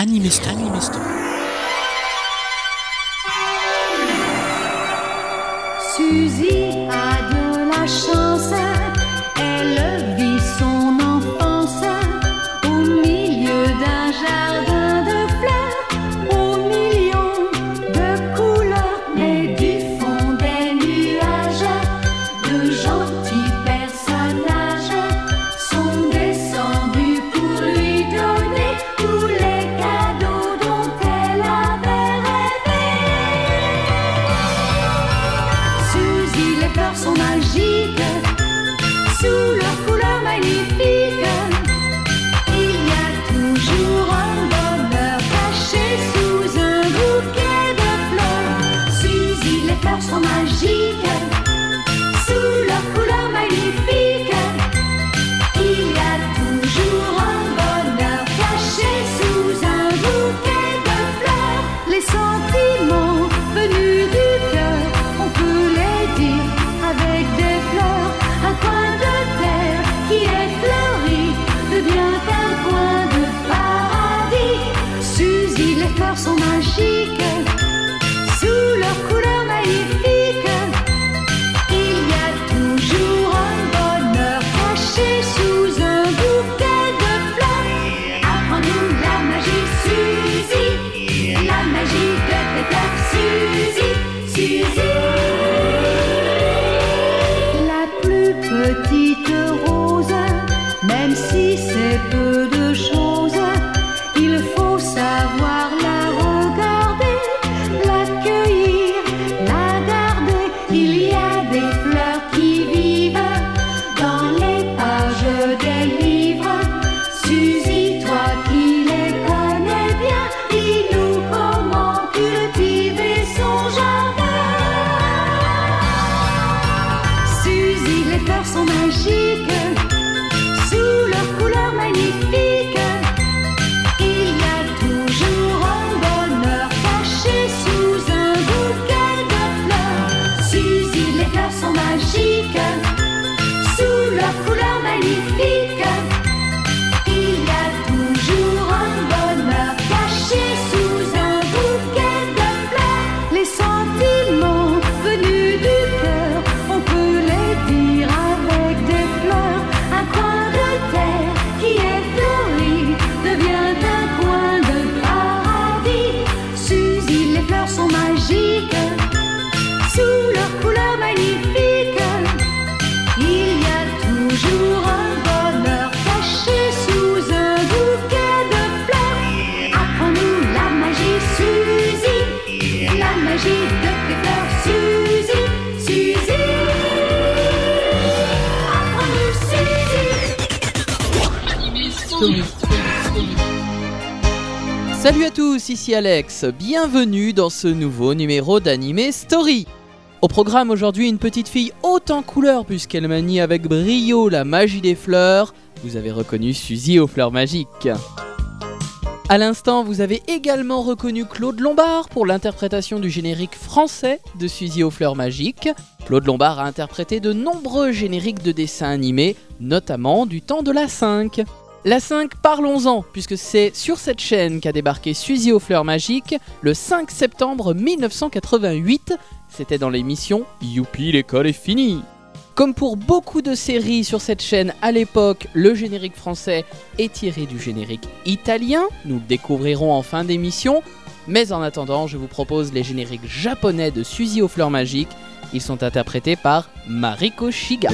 Animiste, animiste. Suzy. Salut à tous, ici Alex, bienvenue dans ce nouveau numéro d'Anime Story. Au programme aujourd'hui, une petite fille haute en couleur puisqu'elle manie avec brio la magie des fleurs. Vous avez reconnu Suzy aux fleurs magiques. À l'instant, vous avez également reconnu Claude Lombard pour l'interprétation du générique français de Suzy aux fleurs magiques. Claude Lombard a interprété de nombreux génériques de dessins animés, notamment du temps de la 5. La 5, parlons-en, puisque c'est sur cette chaîne qu'a débarqué Suzy aux fleurs magiques le 5 septembre 1988. C'était dans l'émission Youpi, l'école est finie Comme pour beaucoup de séries sur cette chaîne à l'époque, le générique français est tiré du générique italien. Nous le découvrirons en fin d'émission. Mais en attendant, je vous propose les génériques japonais de Suzy aux fleurs magiques. Ils sont interprétés par Mariko Shiga.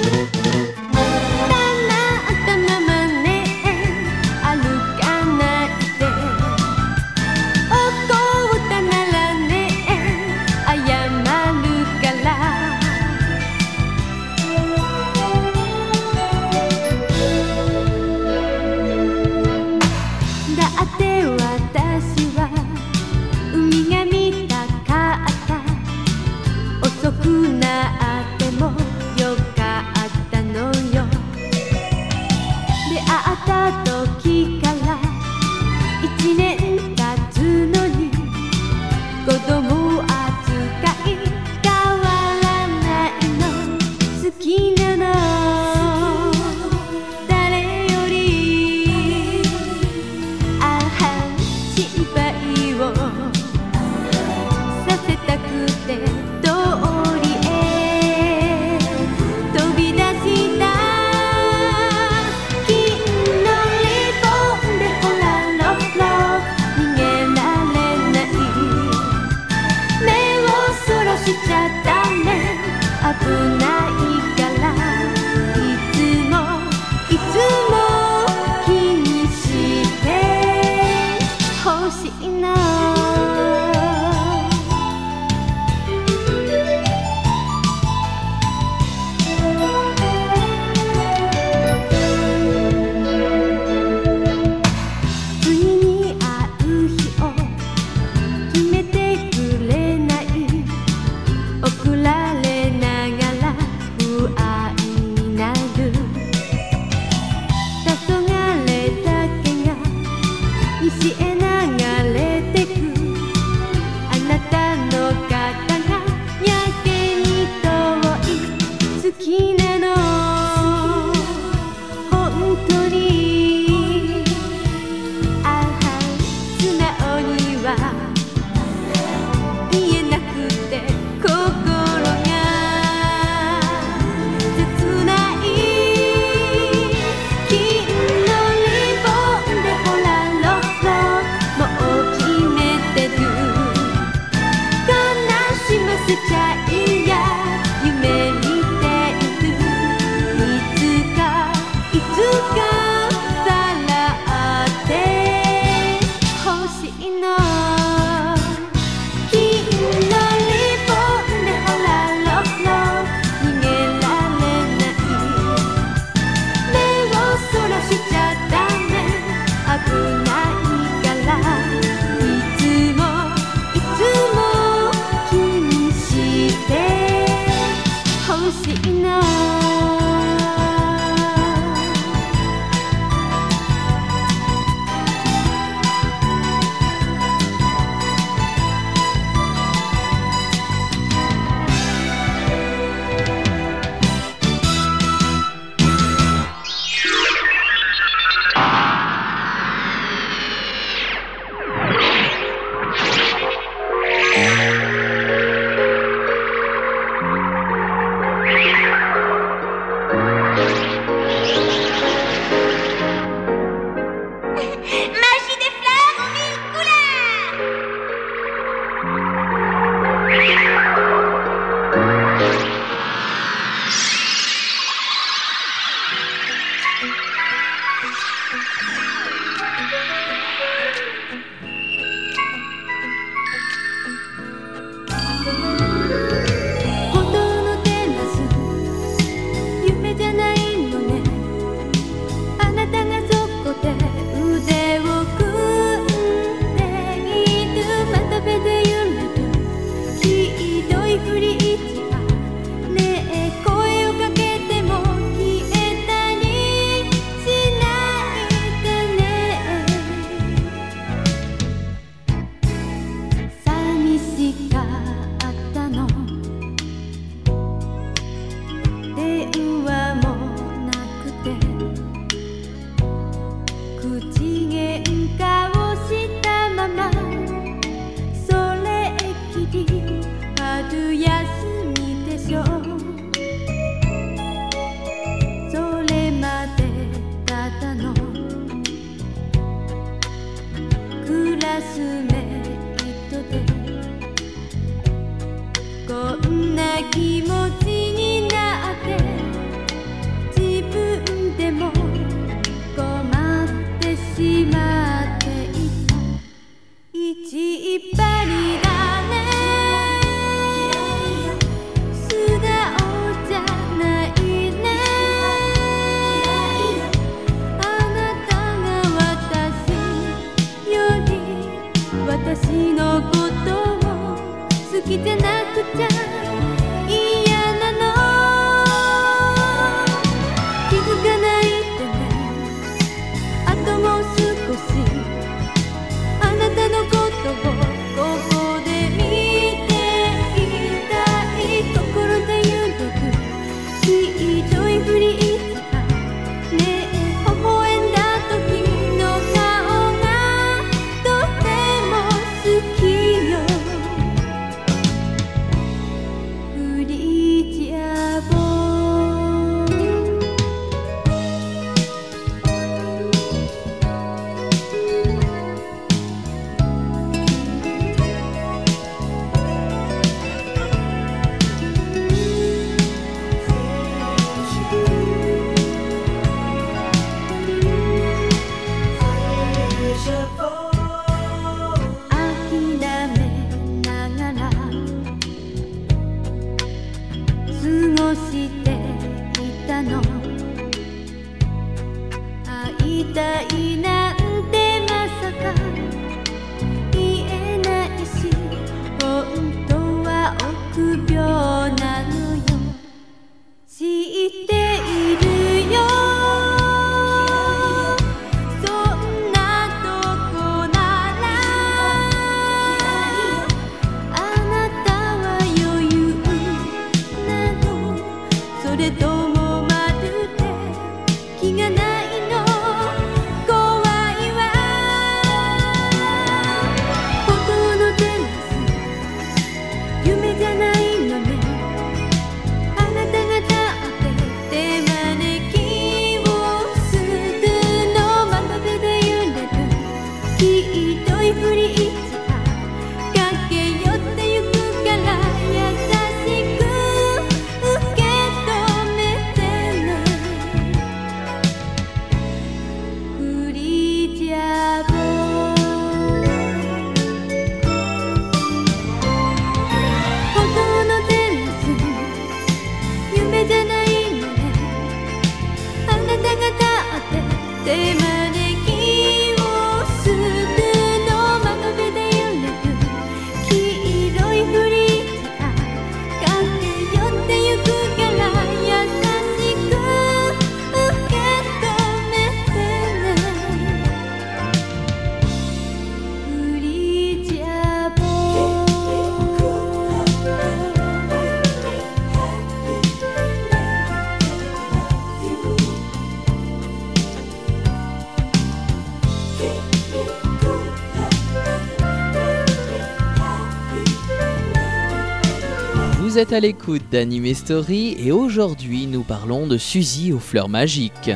Êtes à l'écoute d'Anime Story et aujourd'hui nous parlons de Suzy aux fleurs magiques.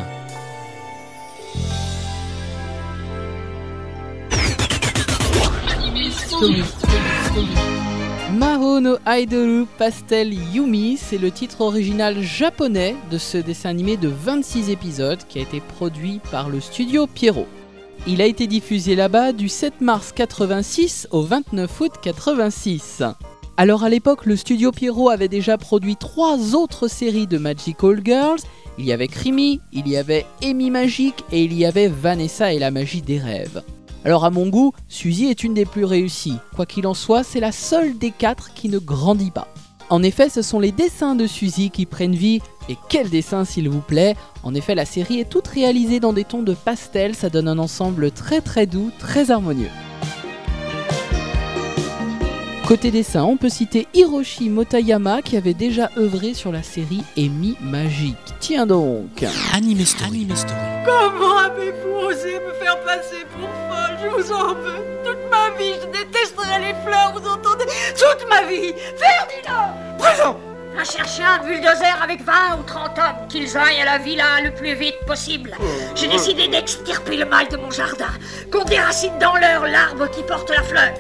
Maho no Idolu Pastel Yumi, c'est le titre original japonais de ce dessin animé de 26 épisodes qui a été produit par le studio Pierrot. Il a été diffusé là-bas du 7 mars 86 au 29 août 86. Alors à l'époque, le studio Pierrot avait déjà produit trois autres séries de Magical Girls. Il y avait Crimi, il y avait Amy Magique et il y avait Vanessa et la magie des rêves. Alors à mon goût, Suzy est une des plus réussies. Quoi qu'il en soit, c'est la seule des quatre qui ne grandit pas. En effet, ce sont les dessins de Suzy qui prennent vie. Et quel dessin s'il vous plaît En effet, la série est toute réalisée dans des tons de pastel, ça donne un ensemble très très doux, très harmonieux. Côté dessin, on peut citer Hiroshi Motayama qui avait déjà œuvré sur la série Amy Magique. Tiens donc Anime Story. Anime Story. Comment avez-vous osé me faire passer pour folle? Je vous en veux. Toute ma vie, je détesterai les fleurs, vous entendez? Toute ma vie Ferdinand Présent à chercher un bulldozer avec 20 ou 30 hommes, qu'ils aillent à la villa le plus vite possible. J'ai décidé d'extirper le mal de mon jardin, qu'on déracine dans l'heure l'arbre qui porte la fleur.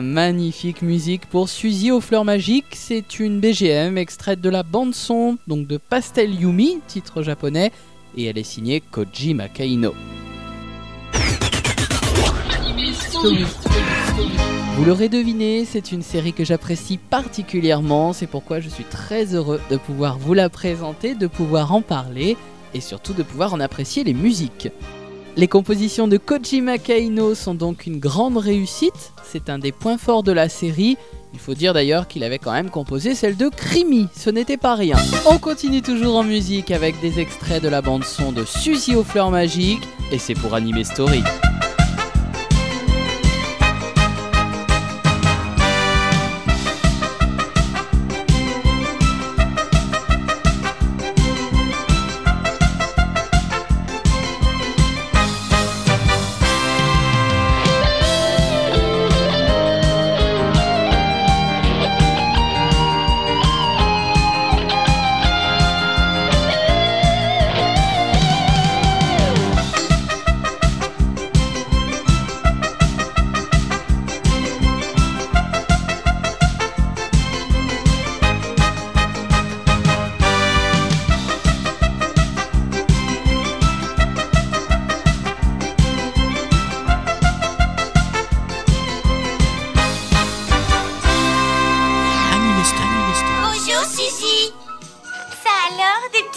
Magnifique musique pour Suzy aux fleurs magiques. C'est une BGM extraite de la bande-son donc de Pastel Yumi, titre japonais, et elle est signée Koji Makaino. Vous l'aurez deviné, c'est une série que j'apprécie particulièrement, c'est pourquoi je suis très heureux de pouvoir vous la présenter, de pouvoir en parler et surtout de pouvoir en apprécier les musiques. Les compositions de Koji Makaino sont donc une grande réussite, c'est un des points forts de la série. Il faut dire d'ailleurs qu'il avait quand même composé celle de Crimi, ce n'était pas rien. On continue toujours en musique avec des extraits de la bande son de Suzy aux fleurs magiques et c'est pour Anime Story.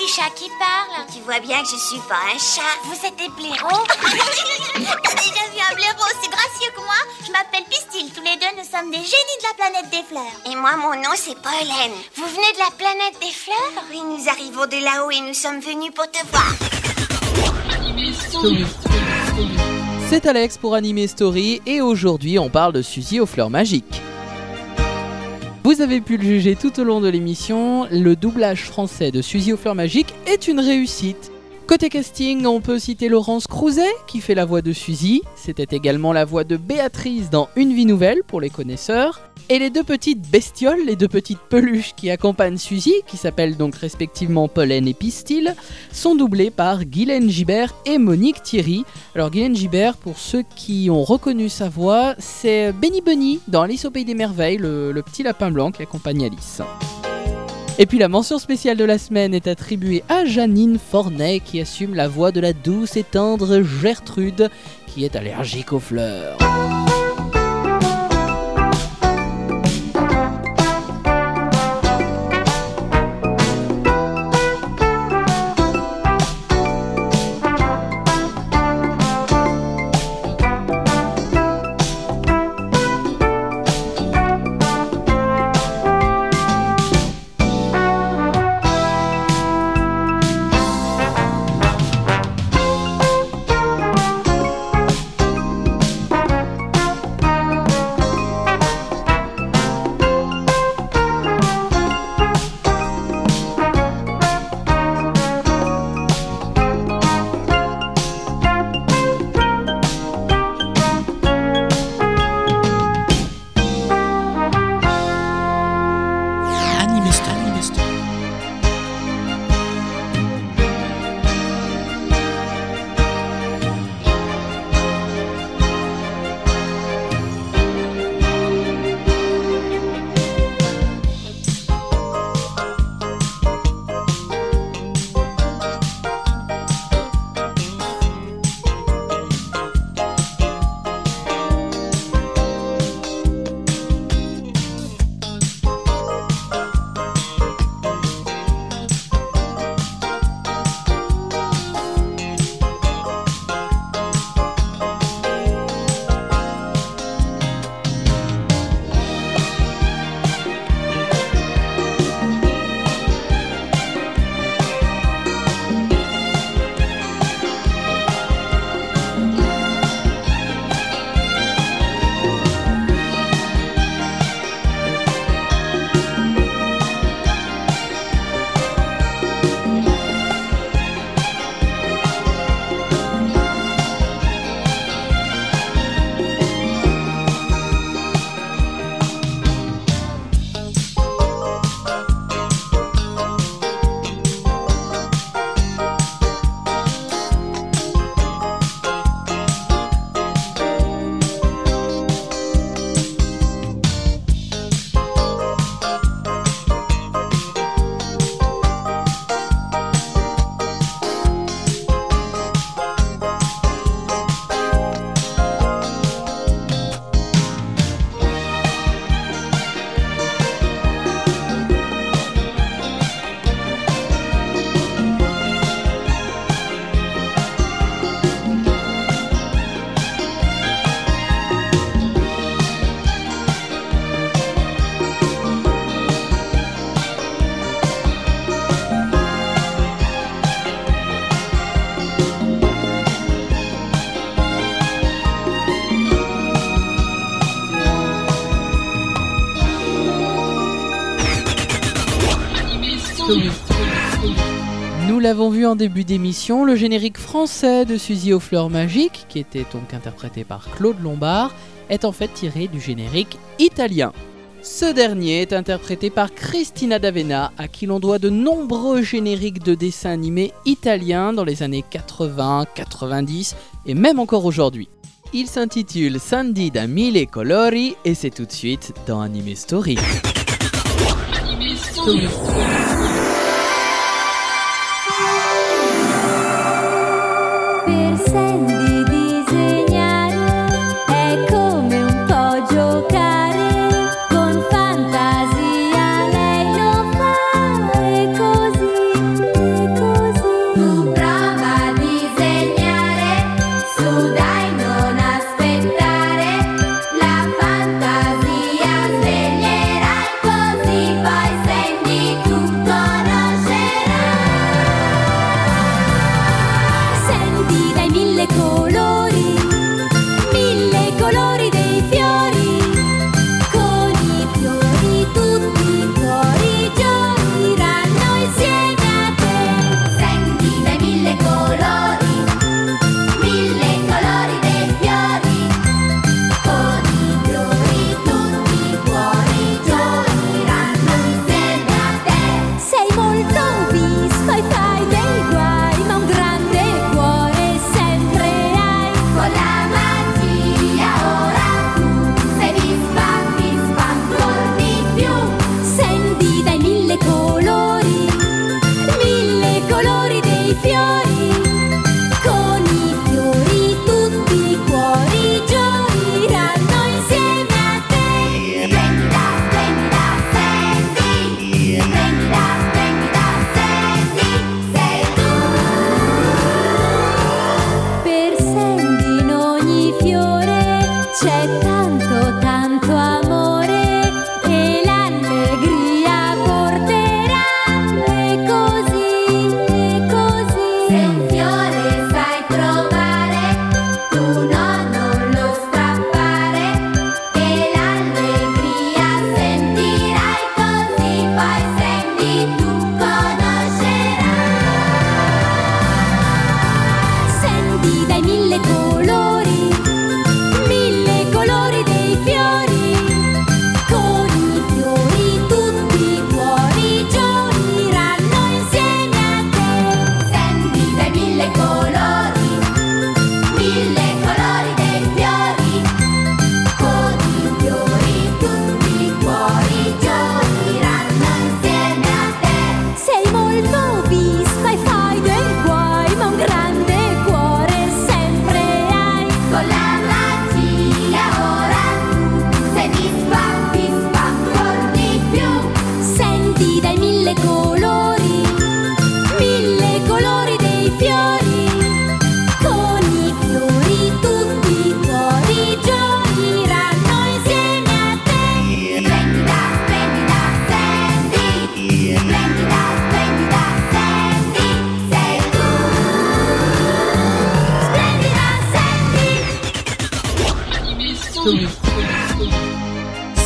Chats qui parlent. Tu vois bien que je suis pas un chat. Vous êtes des blaireaux T'as déjà vu un blaireau aussi gracieux que moi Je m'appelle Pistil. Tous les deux, nous sommes des génies de la planète des fleurs. Et moi, mon nom, c'est Pollen. Vous venez de la planète des fleurs? Oui, nous arrivons de là-haut et nous sommes venus pour te voir. C'est Alex pour Anime Story et aujourd'hui on parle de Suzy aux fleurs magiques. Vous avez pu le juger tout au long de l'émission, le doublage français de Suzy aux fleurs magiques est une réussite. Côté casting, on peut citer Laurence Crouzet qui fait la voix de Suzy, c'était également la voix de Béatrice dans Une vie nouvelle pour les connaisseurs, et les deux petites bestioles, les deux petites peluches qui accompagnent Suzy, qui s'appellent donc respectivement Pollen et Pistil, sont doublées par Guylaine Gibert et Monique Thierry. Alors Guylaine Gibert, pour ceux qui ont reconnu sa voix, c'est Benny Bunny dans Alice au Pays des Merveilles, le, le petit lapin blanc qui accompagne Alice. Et puis la mention spéciale de la semaine est attribuée à Janine Fornet qui assume la voix de la douce et tendre Gertrude qui est allergique aux fleurs. L'avons vu en début d'émission, le générique français de Suzy aux fleurs magiques, qui était donc interprété par Claude Lombard, est en fait tiré du générique italien. Ce dernier est interprété par Christina D'Avena, à qui l'on doit de nombreux génériques de dessins animés italiens dans les années 80, 90 et même encore aujourd'hui. Il s'intitule Sandy da Mille Colori et c'est tout de suite dans Anime Story. Per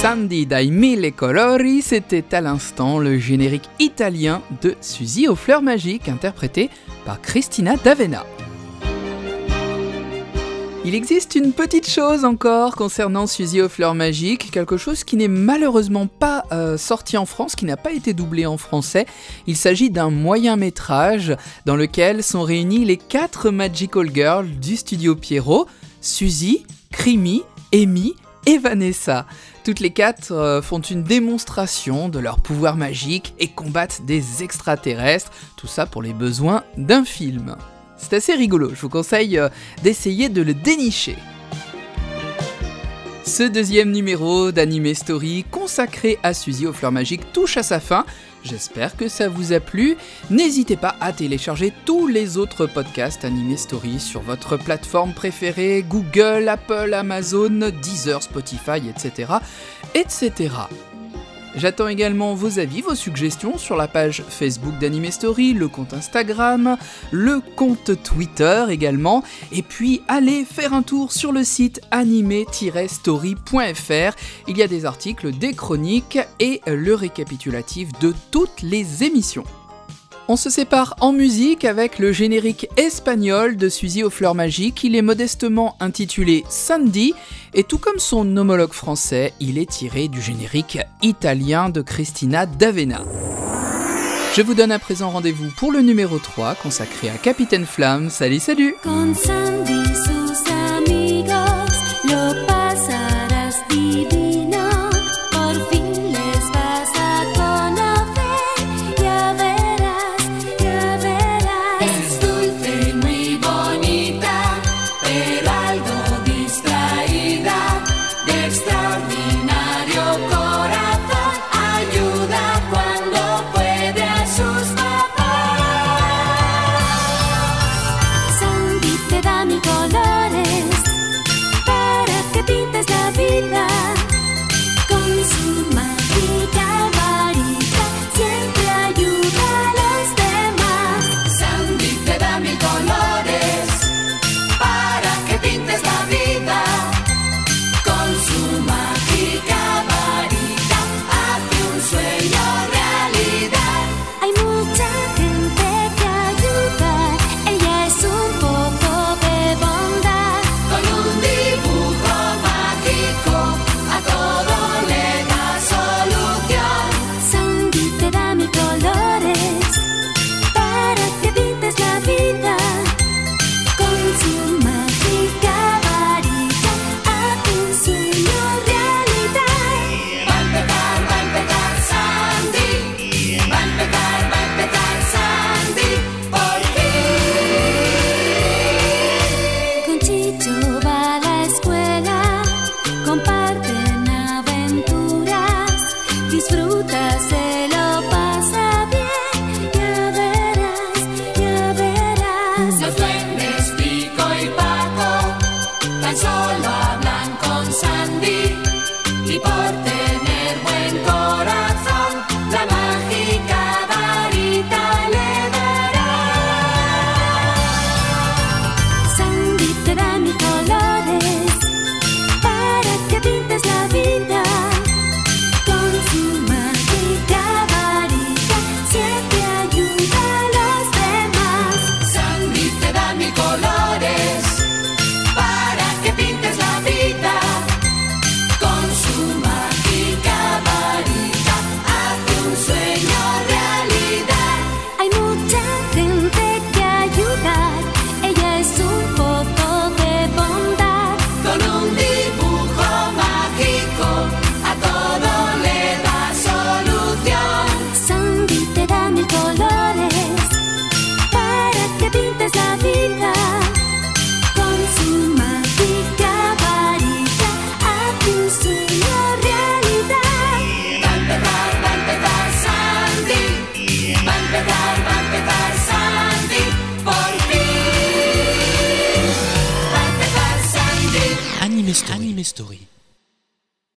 Sandy dai mille colori, c'était à l'instant le générique italien de Suzy aux fleurs magiques, interprété par Christina D'Avena. Il existe une petite chose encore concernant Suzy aux fleurs magiques, quelque chose qui n'est malheureusement pas euh, sorti en France, qui n'a pas été doublé en français. Il s'agit d'un moyen métrage dans lequel sont réunis les quatre Magical Girls du studio Pierrot, Suzy, Crimi, Amy et Vanessa. Toutes les quatre euh, font une démonstration de leur pouvoir magique et combattent des extraterrestres, tout ça pour les besoins d'un film. C'est assez rigolo, je vous conseille euh, d'essayer de le dénicher. Ce deuxième numéro d'Anime Story consacré à Suzy aux fleurs magiques touche à sa fin. J'espère que ça vous a plu. N'hésitez pas à télécharger tous les autres podcasts Anime Story sur votre plateforme préférée, Google, Apple, Amazon, Deezer, Spotify, etc. etc. J'attends également vos avis, vos suggestions sur la page Facebook d'Anime Story, le compte Instagram, le compte Twitter également. Et puis allez faire un tour sur le site anime-story.fr. Il y a des articles, des chroniques et le récapitulatif de toutes les émissions. On se sépare en musique avec le générique espagnol de Suzy aux fleurs magiques. Il est modestement intitulé Sandy et tout comme son homologue français, il est tiré du générique italien de Christina D'Avena. Je vous donne à présent rendez-vous pour le numéro 3 consacré à Capitaine Flamme. Salut, salut